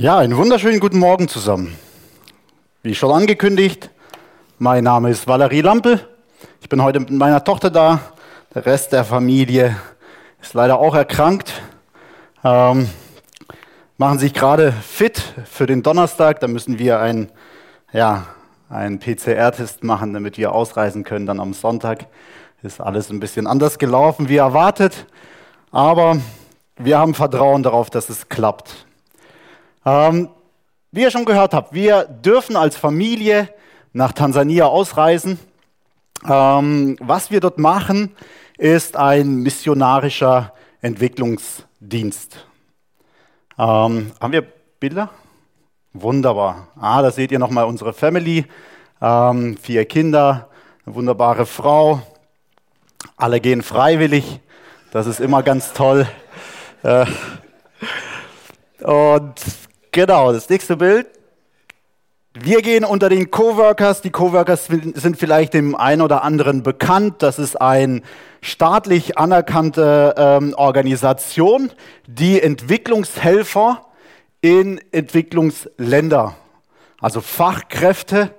Ja, einen wunderschönen guten Morgen zusammen. Wie schon angekündigt, mein Name ist Valerie Lampel. Ich bin heute mit meiner Tochter da. Der Rest der Familie ist leider auch erkrankt. Ähm, machen sich gerade fit für den Donnerstag. Da müssen wir einen, ja, einen PCR-Test machen, damit wir ausreisen können dann am Sonntag. Ist alles ein bisschen anders gelaufen wie erwartet. Aber wir haben Vertrauen darauf, dass es klappt. Ähm, wie ihr schon gehört habt, wir dürfen als Familie nach Tansania ausreisen. Ähm, was wir dort machen, ist ein missionarischer Entwicklungsdienst. Ähm, haben wir Bilder? Wunderbar. Ah, da seht ihr nochmal unsere Family. Ähm, vier Kinder, eine wunderbare Frau. Alle gehen freiwillig. Das ist immer ganz toll. Äh, und Genau, das nächste Bild. Wir gehen unter den Coworkers. Die Coworkers sind vielleicht dem einen oder anderen bekannt. Das ist eine staatlich anerkannte ähm, Organisation, die Entwicklungshelfer in Entwicklungsländer, also Fachkräfte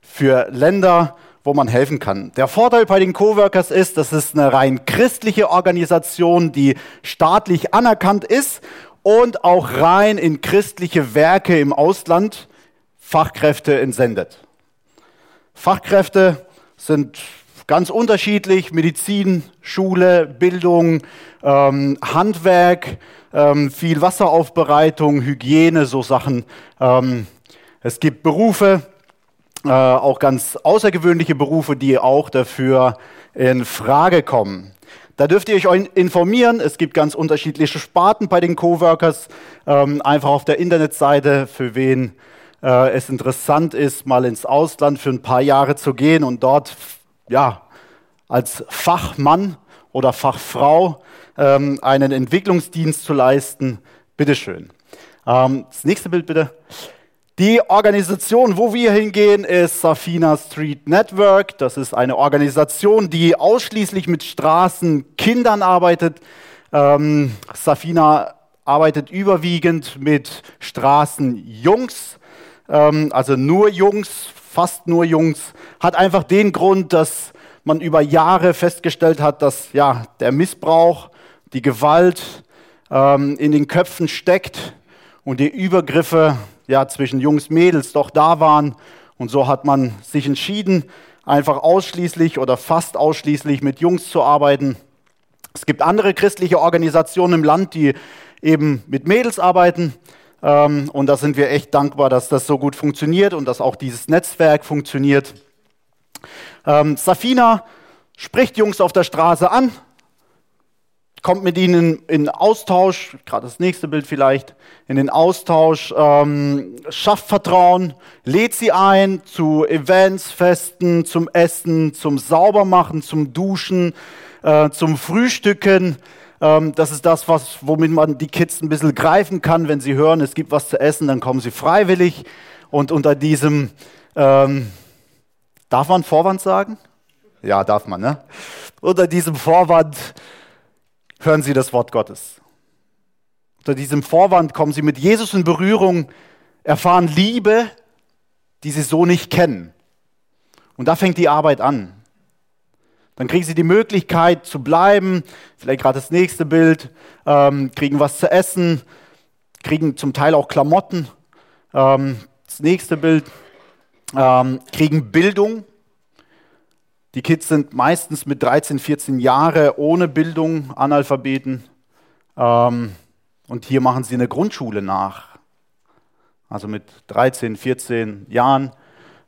für Länder, wo man helfen kann. Der Vorteil bei den Coworkers ist, das ist eine rein christliche Organisation, die staatlich anerkannt ist und auch rein in christliche Werke im Ausland Fachkräfte entsendet. Fachkräfte sind ganz unterschiedlich, Medizin, Schule, Bildung, ähm, Handwerk, ähm, viel Wasseraufbereitung, Hygiene, so Sachen. Ähm, es gibt Berufe, äh, auch ganz außergewöhnliche Berufe, die auch dafür in Frage kommen. Da dürft ihr euch informieren. Es gibt ganz unterschiedliche Sparten bei den Coworkers. Ähm, einfach auf der Internetseite, für wen äh, es interessant ist, mal ins Ausland für ein paar Jahre zu gehen und dort ja, als Fachmann oder Fachfrau ähm, einen Entwicklungsdienst zu leisten. Bitteschön. Ähm, das nächste Bild bitte. Die Organisation, wo wir hingehen, ist Safina Street Network. Das ist eine Organisation, die ausschließlich mit Straßenkindern arbeitet. Ähm, Safina arbeitet überwiegend mit Straßenjungs, ähm, also nur Jungs, fast nur Jungs. Hat einfach den Grund, dass man über Jahre festgestellt hat, dass ja der Missbrauch, die Gewalt ähm, in den Köpfen steckt und die Übergriffe ja, zwischen Jungs, Mädels doch da waren. Und so hat man sich entschieden, einfach ausschließlich oder fast ausschließlich mit Jungs zu arbeiten. Es gibt andere christliche Organisationen im Land, die eben mit Mädels arbeiten. Ähm, und da sind wir echt dankbar, dass das so gut funktioniert und dass auch dieses Netzwerk funktioniert. Ähm, Safina spricht Jungs auf der Straße an, kommt mit ihnen in Austausch, gerade das nächste Bild vielleicht, in den Austausch, ähm, schafft Vertrauen, lädt sie ein zu Events, Festen, zum Essen, zum Saubermachen, zum Duschen, äh, zum Frühstücken. Ähm, das ist das, was, womit man die Kids ein bisschen greifen kann. Wenn sie hören, es gibt was zu essen, dann kommen sie freiwillig. Und unter diesem, ähm, darf man Vorwand sagen? Ja, darf man, ne? Unter diesem Vorwand hören sie das Wort Gottes. Unter diesem Vorwand kommen sie mit Jesus in Berührung, erfahren Liebe, die sie so nicht kennen. Und da fängt die Arbeit an. Dann kriegen sie die Möglichkeit zu bleiben, vielleicht gerade das nächste Bild, ähm, kriegen was zu essen, kriegen zum Teil auch Klamotten. Ähm, das nächste Bild, ähm, kriegen Bildung, die Kids sind meistens mit 13, 14 Jahren ohne Bildung, Analphabeten. Ähm, und hier machen sie eine Grundschule nach. Also mit 13, 14 Jahren.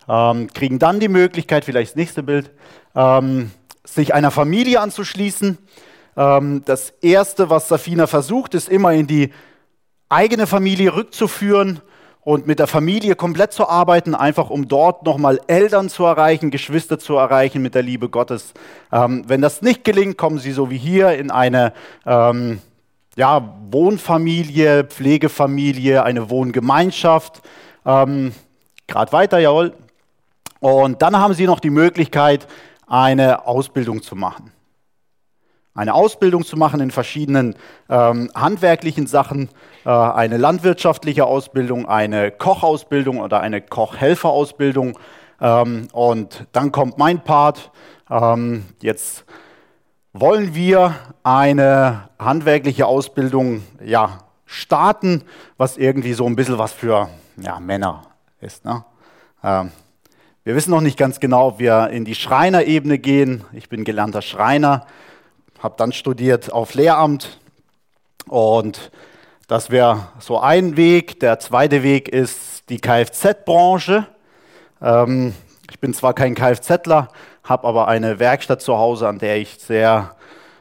Ähm, kriegen dann die Möglichkeit, vielleicht das nächste Bild, ähm, sich einer Familie anzuschließen. Ähm, das Erste, was Safina versucht, ist immer in die eigene Familie rückzuführen und mit der Familie komplett zu arbeiten, einfach um dort nochmal Eltern zu erreichen, Geschwister zu erreichen mit der Liebe Gottes. Ähm, wenn das nicht gelingt, kommen sie so wie hier in eine ähm, ja, Wohnfamilie, Pflegefamilie, eine Wohngemeinschaft. Ähm, Gerade weiter, jawohl. Und dann haben sie noch die Möglichkeit, eine Ausbildung zu machen. Eine Ausbildung zu machen in verschiedenen ähm, handwerklichen Sachen, äh, eine landwirtschaftliche Ausbildung, eine Kochausbildung oder eine Kochhelferausbildung. Ähm, und dann kommt mein Part. Ähm, jetzt wollen wir eine handwerkliche Ausbildung ja, starten, was irgendwie so ein bisschen was für ja, Männer ist. Ne? Ähm, wir wissen noch nicht ganz genau, ob wir in die Schreinerebene gehen. Ich bin gelernter Schreiner, habe dann studiert auf Lehramt und das wäre so ein Weg. Der zweite Weg ist die Kfz-Branche. Ähm, ich bin zwar kein Kfzler, habe aber eine Werkstatt zu Hause, an der ich sehr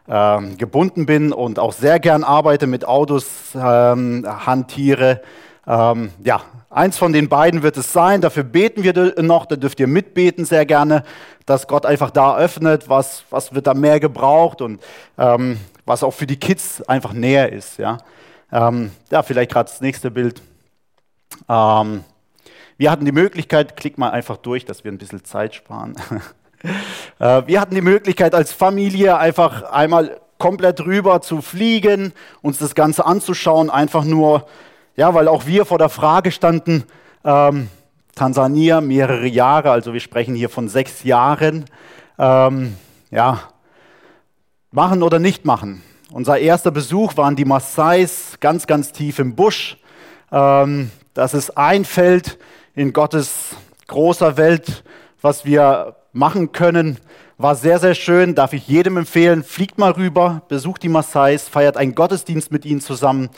ähm, gebunden bin und auch sehr gern arbeite, mit Autos ähm, hantiere. Ähm, ja, eins von den beiden wird es sein. Dafür beten wir noch. Da dürft ihr mitbeten sehr gerne, dass Gott einfach da öffnet, was, was wird da mehr gebraucht und ähm, was auch für die Kids einfach näher ist. Ja, ähm, ja vielleicht gerade das nächste Bild. Ähm, wir hatten die Möglichkeit, klick mal einfach durch, dass wir ein bisschen Zeit sparen. Äh, wir hatten die Möglichkeit als Familie einfach einmal komplett rüber zu fliegen, uns das Ganze anzuschauen, einfach nur, ja, weil auch wir vor der Frage standen, ähm, Tansania mehrere Jahre, also wir sprechen hier von sechs Jahren, ähm, ja, machen oder nicht machen. Unser erster Besuch waren die Maasais, ganz, ganz tief im Busch. Ähm, das ist ein Feld in Gottes großer Welt, was wir machen können. War sehr, sehr schön, darf ich jedem empfehlen. Fliegt mal rüber, besucht die Maasais, feiert einen Gottesdienst mit ihnen zusammen.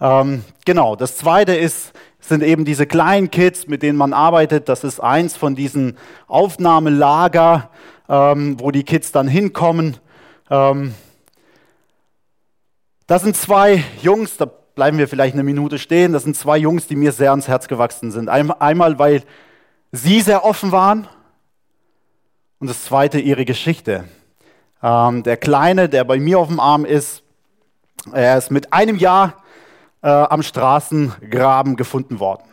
Ähm, genau, das zweite ist, sind eben diese kleinen Kids, mit denen man arbeitet. Das ist eins von diesen Aufnahmelager, ähm, wo die Kids dann hinkommen. Ähm, das sind zwei Jungs, da bleiben wir vielleicht eine Minute stehen. Das sind zwei Jungs, die mir sehr ans Herz gewachsen sind. Einmal, weil sie sehr offen waren und das zweite ihre Geschichte. Ähm, der Kleine, der bei mir auf dem Arm ist, er ist mit einem Jahr äh, am Straßengraben gefunden worden.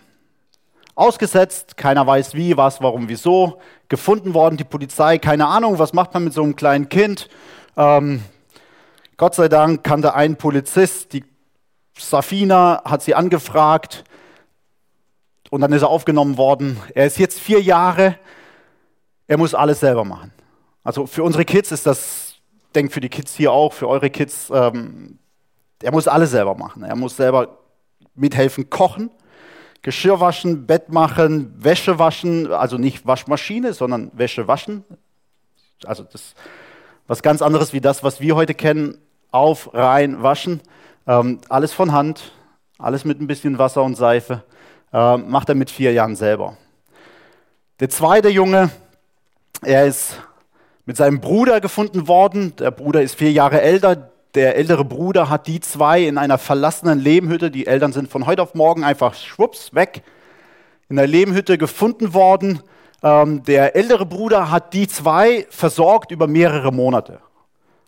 Ausgesetzt, keiner weiß wie, was, warum, wieso. Gefunden worden, die Polizei, keine Ahnung, was macht man mit so einem kleinen Kind. Ähm, Gott sei Dank kannte ein Polizist, die Safina hat sie angefragt und dann ist er aufgenommen worden. Er ist jetzt vier Jahre er muss alles selber machen. Also für unsere Kids ist das, denkt für die Kids hier auch, für eure Kids, ähm, er muss alles selber machen. Er muss selber mithelfen, kochen, Geschirr waschen, Bett machen, Wäsche waschen, also nicht Waschmaschine, sondern Wäsche waschen. Also das ist was ganz anderes wie das, was wir heute kennen, auf, rein, waschen. Ähm, alles von Hand, alles mit ein bisschen Wasser und Seife. Ähm, macht er mit vier Jahren selber. Der zweite Junge, er ist mit seinem Bruder gefunden worden. Der Bruder ist vier Jahre älter. Der ältere Bruder hat die zwei in einer verlassenen Lehmhütte. Die Eltern sind von heute auf morgen einfach schwupps weg in der Lehmhütte gefunden worden. Ähm, der ältere Bruder hat die zwei versorgt über mehrere Monate.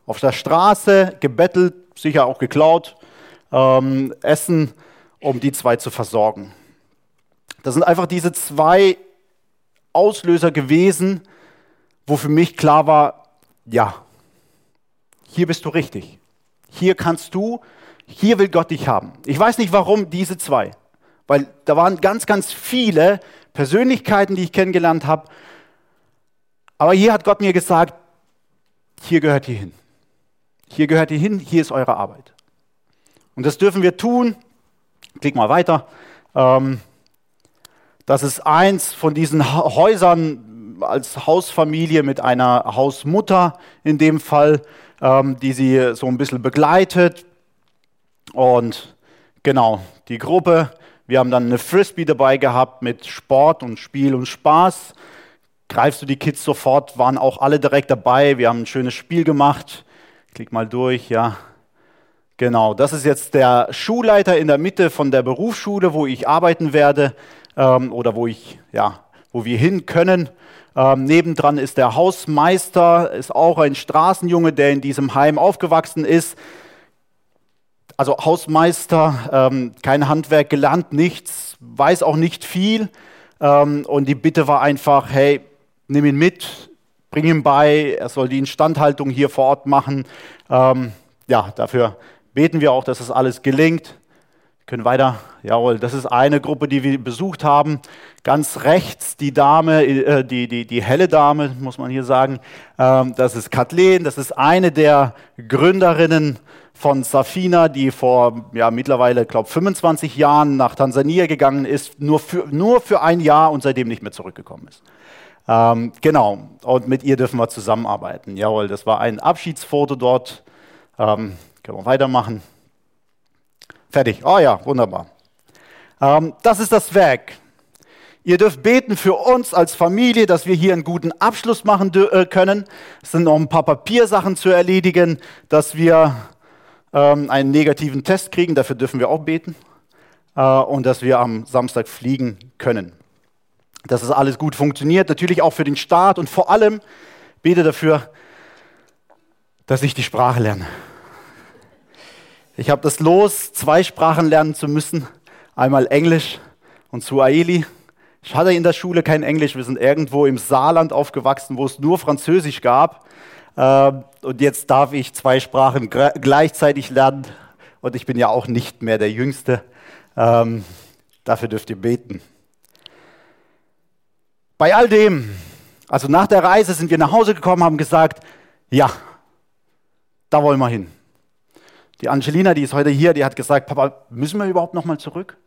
Auf der Straße gebettelt, sicher auch geklaut, ähm, Essen, um die zwei zu versorgen. Das sind einfach diese zwei Auslöser gewesen, wo für mich klar war, ja, hier bist du richtig. Hier kannst du, hier will Gott dich haben. Ich weiß nicht, warum diese zwei. Weil da waren ganz, ganz viele Persönlichkeiten, die ich kennengelernt habe. Aber hier hat Gott mir gesagt, hier gehört ihr hin. Hier gehört ihr hin, hier ist eure Arbeit. Und das dürfen wir tun. Klick mal weiter. Ähm, das ist eins von diesen Häusern, als Hausfamilie mit einer Hausmutter in dem Fall, ähm, die sie so ein bisschen begleitet. Und genau, die Gruppe, wir haben dann eine Frisbee dabei gehabt mit Sport und Spiel und Spaß. Greifst du die Kids sofort, waren auch alle direkt dabei. Wir haben ein schönes Spiel gemacht. Klick mal durch, ja. Genau, das ist jetzt der Schulleiter in der Mitte von der Berufsschule, wo ich arbeiten werde ähm, oder wo ich, ja, wo wir hin können. Ähm, nebendran ist der Hausmeister, ist auch ein Straßenjunge, der in diesem Heim aufgewachsen ist. Also Hausmeister, ähm, kein Handwerk gelernt, nichts, weiß auch nicht viel. Ähm, und die Bitte war einfach, hey, nimm ihn mit, bring ihm bei, er soll die Instandhaltung hier vor Ort machen. Ähm, ja, dafür beten wir auch, dass das alles gelingt. Können weiter, jawohl, das ist eine Gruppe, die wir besucht haben. Ganz rechts die Dame, äh, die, die, die helle Dame, muss man hier sagen, ähm, das ist Kathleen, das ist eine der Gründerinnen von Safina, die vor ja, mittlerweile, glaube 25 Jahren nach Tansania gegangen ist, nur für, nur für ein Jahr und seitdem nicht mehr zurückgekommen ist. Ähm, genau, und mit ihr dürfen wir zusammenarbeiten. Jawohl, das war ein Abschiedsfoto dort. Ähm, können wir weitermachen. Fertig. Oh ja, wunderbar. Ähm, das ist das Werk. Ihr dürft beten für uns als Familie, dass wir hier einen guten Abschluss machen äh, können. Es sind noch ein paar Papiersachen zu erledigen, dass wir ähm, einen negativen Test kriegen. Dafür dürfen wir auch beten. Äh, und dass wir am Samstag fliegen können dass es alles gut funktioniert, natürlich auch für den Staat und vor allem bete dafür, dass ich die Sprache lerne. Ich habe das Los, zwei Sprachen lernen zu müssen, einmal Englisch und Suaheli. Ich hatte in der Schule kein Englisch, wir sind irgendwo im Saarland aufgewachsen, wo es nur Französisch gab. Ähm, und jetzt darf ich zwei Sprachen gleichzeitig lernen und ich bin ja auch nicht mehr der Jüngste. Ähm, dafür dürft ihr beten. Bei all dem, also nach der Reise sind wir nach Hause gekommen, haben gesagt, ja, da wollen wir hin. Die Angelina, die ist heute hier, die hat gesagt, Papa, müssen wir überhaupt noch mal zurück?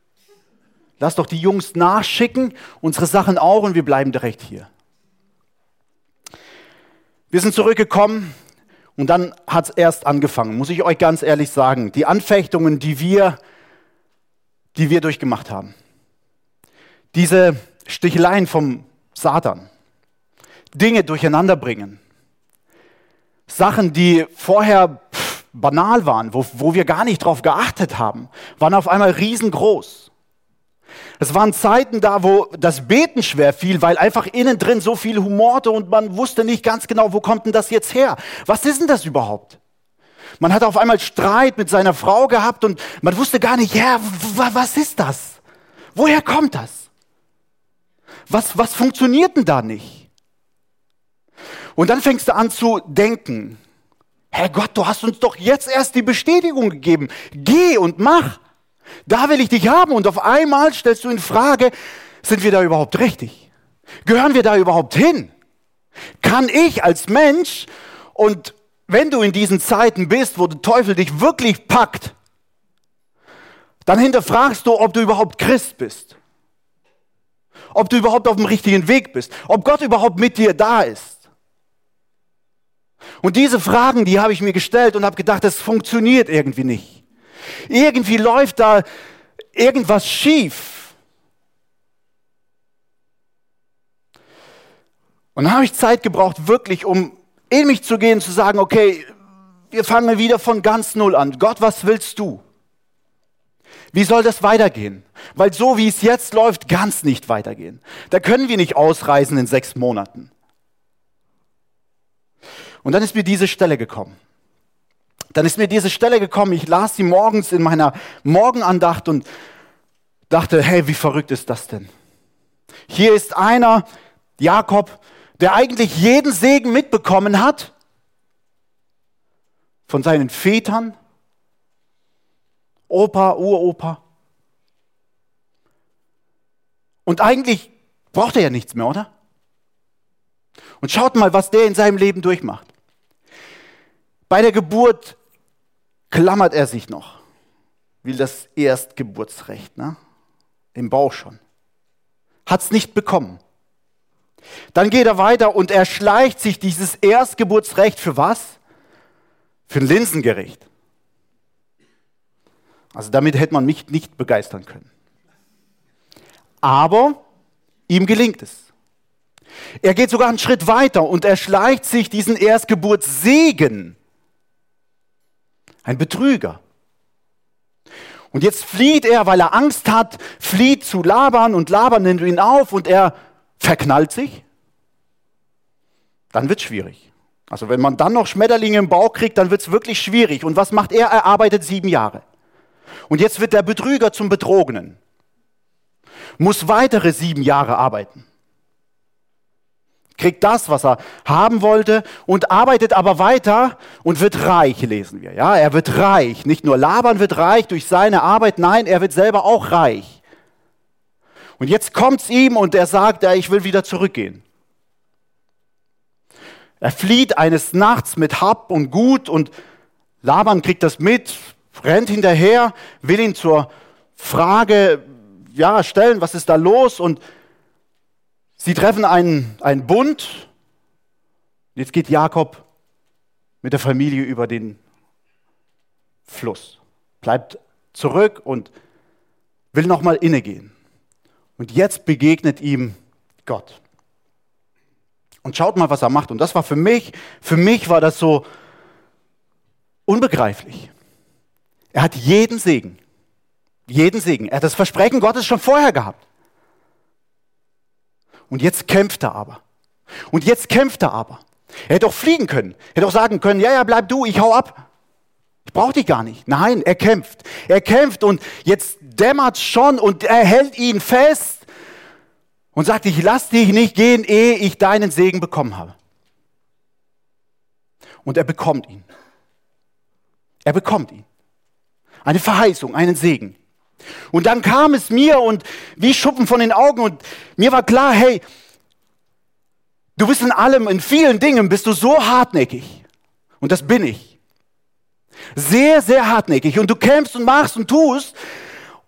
Lass doch die Jungs nachschicken, unsere Sachen auch und wir bleiben direkt hier. Wir sind zurückgekommen und dann hat es erst angefangen, muss ich euch ganz ehrlich sagen. Die Anfechtungen, die wir, die wir durchgemacht haben. Diese Sticheleien vom Satan. Dinge durcheinander bringen. Sachen, die vorher banal waren, wo, wo wir gar nicht drauf geachtet haben, waren auf einmal riesengroß. Es waren Zeiten da, wo das Beten schwer fiel, weil einfach innen drin so viel humorte und man wusste nicht ganz genau, wo kommt denn das jetzt her? Was ist denn das überhaupt? Man hat auf einmal Streit mit seiner Frau gehabt und man wusste gar nicht, ja, was ist das? Woher kommt das? Was, was funktioniert denn da nicht? Und dann fängst du an zu denken, Herr Gott, du hast uns doch jetzt erst die Bestätigung gegeben. Geh und mach. Da will ich dich haben. Und auf einmal stellst du in Frage, sind wir da überhaupt richtig? Gehören wir da überhaupt hin? Kann ich als Mensch und wenn du in diesen Zeiten bist, wo der Teufel dich wirklich packt, dann hinterfragst du, ob du überhaupt Christ bist ob du überhaupt auf dem richtigen Weg bist, ob Gott überhaupt mit dir da ist. Und diese Fragen, die habe ich mir gestellt und habe gedacht, das funktioniert irgendwie nicht. Irgendwie läuft da irgendwas schief. Und dann habe ich Zeit gebraucht, wirklich, um in mich zu gehen, zu sagen, okay, wir fangen wieder von ganz null an. Gott, was willst du? Wie soll das weitergehen? Weil so wie es jetzt läuft, es nicht weitergehen. Da können wir nicht ausreisen in sechs Monaten. Und dann ist mir diese Stelle gekommen. Dann ist mir diese Stelle gekommen, ich las sie morgens in meiner Morgenandacht und dachte, hey, wie verrückt ist das denn? Hier ist einer, Jakob, der eigentlich jeden Segen mitbekommen hat von seinen Vätern, Opa, Uropa. Und eigentlich braucht er ja nichts mehr, oder? Und schaut mal, was der in seinem Leben durchmacht. Bei der Geburt klammert er sich noch, will das Erstgeburtsrecht, ne? im Bauch schon. Hat es nicht bekommen. Dann geht er weiter und er schleicht sich dieses Erstgeburtsrecht für was? Für ein Linsengericht. Also damit hätte man mich nicht begeistern können. Aber ihm gelingt es. Er geht sogar einen Schritt weiter und er schleicht sich diesen Erstgeburtssegen. Ein Betrüger. Und jetzt flieht er, weil er Angst hat, flieht zu Laban und Laban nimmt ihn auf und er verknallt sich. Dann wird es schwierig. Also wenn man dann noch Schmetterlinge im Bauch kriegt, dann wird es wirklich schwierig. Und was macht er? Er arbeitet sieben Jahre. Und jetzt wird der Betrüger zum Betrogenen, muss weitere sieben Jahre arbeiten, kriegt das, was er haben wollte und arbeitet aber weiter und wird reich, lesen wir. Ja, er wird reich. Nicht nur Laban wird reich durch seine Arbeit, nein, er wird selber auch reich. Und jetzt kommt's ihm und er sagt, ich will wieder zurückgehen. Er flieht eines Nachts mit Hab und Gut und Laban kriegt das mit, rennt hinterher, will ihn zur Frage ja, stellen, was ist da los? Und sie treffen einen, einen Bund. Jetzt geht Jakob mit der Familie über den Fluss, bleibt zurück und will nochmal innegehen. Und jetzt begegnet ihm Gott. Und schaut mal, was er macht. Und das war für mich, für mich war das so unbegreiflich. Er hat jeden Segen. Jeden Segen. Er hat das Versprechen Gottes schon vorher gehabt. Und jetzt kämpft er aber. Und jetzt kämpft er aber. Er hätte auch fliegen können. Er hätte auch sagen können, ja, ja, bleib du, ich hau ab. Ich brauche dich gar nicht. Nein, er kämpft. Er kämpft und jetzt dämmert schon und er hält ihn fest und sagt, ich lass dich nicht gehen, ehe ich deinen Segen bekommen habe. Und er bekommt ihn. Er bekommt ihn. Eine Verheißung, einen Segen. Und dann kam es mir und wie Schuppen von den Augen und mir war klar, hey, du bist in allem, in vielen Dingen bist du so hartnäckig. Und das bin ich. Sehr, sehr hartnäckig. Und du kämpfst und machst und tust.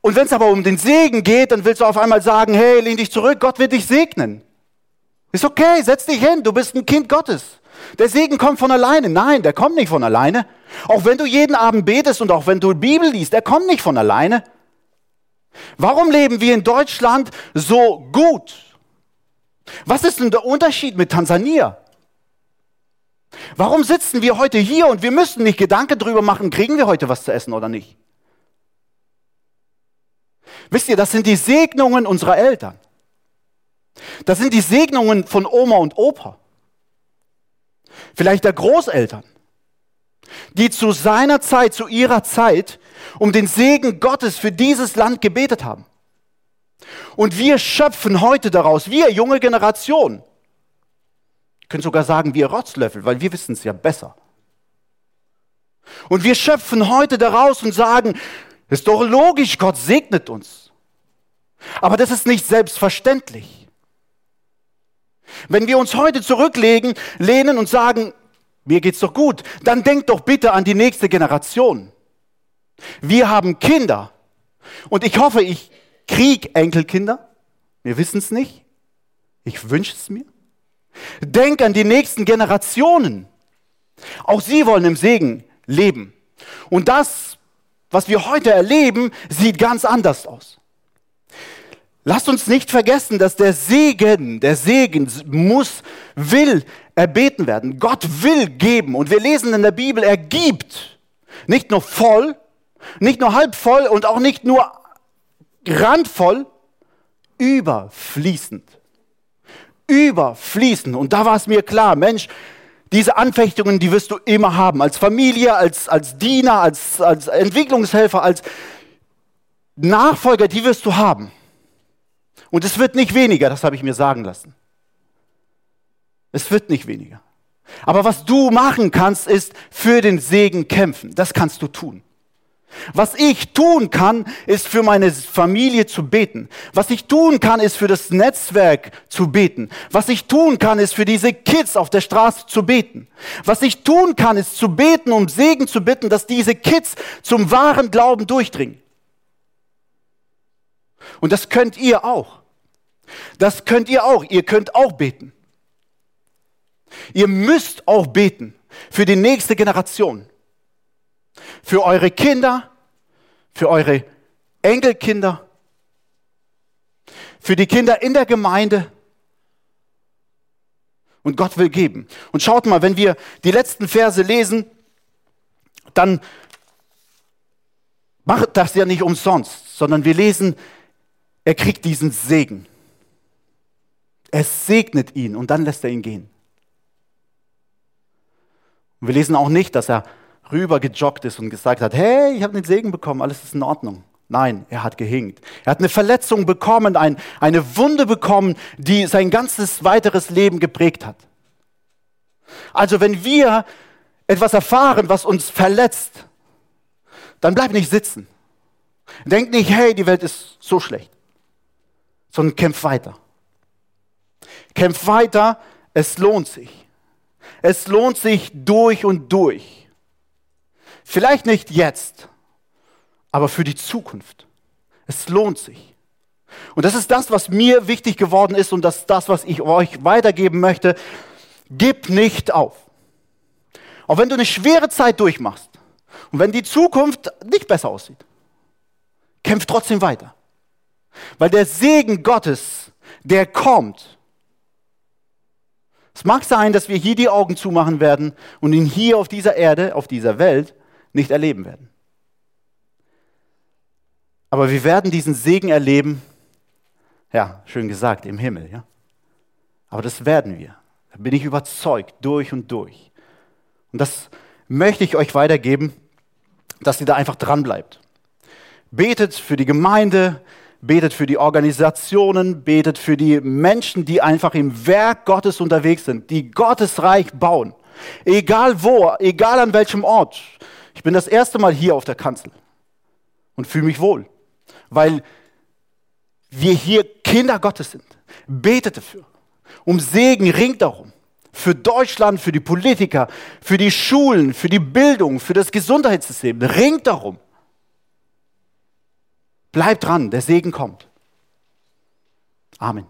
Und wenn es aber um den Segen geht, dann willst du auf einmal sagen, hey, lehn dich zurück, Gott wird dich segnen. Ist okay, setz dich hin, du bist ein Kind Gottes. Der Segen kommt von alleine. Nein, der kommt nicht von alleine. Auch wenn du jeden Abend betest und auch wenn du Bibel liest, der kommt nicht von alleine. Warum leben wir in Deutschland so gut? Was ist denn der Unterschied mit Tansania? Warum sitzen wir heute hier und wir müssen nicht Gedanken darüber machen, kriegen wir heute was zu essen oder nicht? Wisst ihr, das sind die Segnungen unserer Eltern. Das sind die Segnungen von Oma und Opa. Vielleicht der Großeltern, die zu seiner Zeit, zu ihrer Zeit um den Segen Gottes für dieses Land gebetet haben. Und wir schöpfen heute daraus, wir junge Generation, können sogar sagen, wir Rotzlöffel, weil wir wissen es ja besser. Und wir schöpfen heute daraus und sagen, ist doch logisch, Gott segnet uns. Aber das ist nicht selbstverständlich. Wenn wir uns heute zurücklegen, lehnen und sagen, mir geht's doch gut, dann denkt doch bitte an die nächste Generation. Wir haben Kinder. Und ich hoffe, ich krieg Enkelkinder. Wir wissen es nicht. Ich wünsche es mir. Denk an die nächsten Generationen. Auch sie wollen im Segen leben. Und das, was wir heute erleben, sieht ganz anders aus. Lasst uns nicht vergessen, dass der Segen, der Segen muss, will erbeten werden. Gott will geben. Und wir lesen in der Bibel, er gibt. Nicht nur voll, nicht nur halb voll und auch nicht nur randvoll, überfließend. Überfließend. Und da war es mir klar, Mensch, diese Anfechtungen, die wirst du immer haben. Als Familie, als, als Diener, als, als Entwicklungshelfer, als Nachfolger, die wirst du haben. Und es wird nicht weniger, das habe ich mir sagen lassen. Es wird nicht weniger. Aber was du machen kannst, ist für den Segen kämpfen. Das kannst du tun. Was ich tun kann, ist für meine Familie zu beten. Was ich tun kann, ist für das Netzwerk zu beten. Was ich tun kann, ist für diese Kids auf der Straße zu beten. Was ich tun kann, ist zu beten, um Segen zu bitten, dass diese Kids zum wahren Glauben durchdringen. Und das könnt ihr auch. Das könnt ihr auch. Ihr könnt auch beten. Ihr müsst auch beten für die nächste Generation für eure Kinder, für eure Enkelkinder, für die Kinder in der Gemeinde. Und Gott will geben. Und schaut mal, wenn wir die letzten Verse lesen, dann macht das ja nicht umsonst, sondern wir lesen, er kriegt diesen Segen. Er segnet ihn und dann lässt er ihn gehen. Und wir lesen auch nicht, dass er rüber gejoggt ist und gesagt hat, hey, ich habe den Segen bekommen, alles ist in Ordnung. Nein, er hat gehinkt. Er hat eine Verletzung bekommen, ein, eine Wunde bekommen, die sein ganzes weiteres Leben geprägt hat. Also wenn wir etwas erfahren, was uns verletzt, dann bleib nicht sitzen. Denk nicht, hey, die Welt ist so schlecht, sondern kämpf weiter. Kämpf weiter, es lohnt sich. Es lohnt sich durch und durch. Vielleicht nicht jetzt, aber für die Zukunft. Es lohnt sich. Und das ist das, was mir wichtig geworden ist und das ist das, was ich euch weitergeben möchte. Gib nicht auf. Auch wenn du eine schwere Zeit durchmachst und wenn die Zukunft nicht besser aussieht, kämpf trotzdem weiter. Weil der Segen Gottes, der kommt. Es mag sein, dass wir hier die Augen zumachen werden und ihn hier auf dieser Erde, auf dieser Welt nicht erleben werden. Aber wir werden diesen Segen erleben, ja, schön gesagt, im Himmel, ja. Aber das werden wir. Da bin ich überzeugt, durch und durch. Und das möchte ich euch weitergeben, dass ihr da einfach dran bleibt. Betet für die Gemeinde, betet für die Organisationen, betet für die Menschen, die einfach im Werk Gottes unterwegs sind, die Gottes Reich bauen. Egal wo, egal an welchem Ort. Ich bin das erste Mal hier auf der Kanzel und fühle mich wohl, weil wir hier Kinder Gottes sind. Betet dafür. Um Segen ringt darum. Für Deutschland, für die Politiker, für die Schulen, für die Bildung, für das Gesundheitssystem. Ringt darum. Bleibt dran, der Segen kommt. Amen.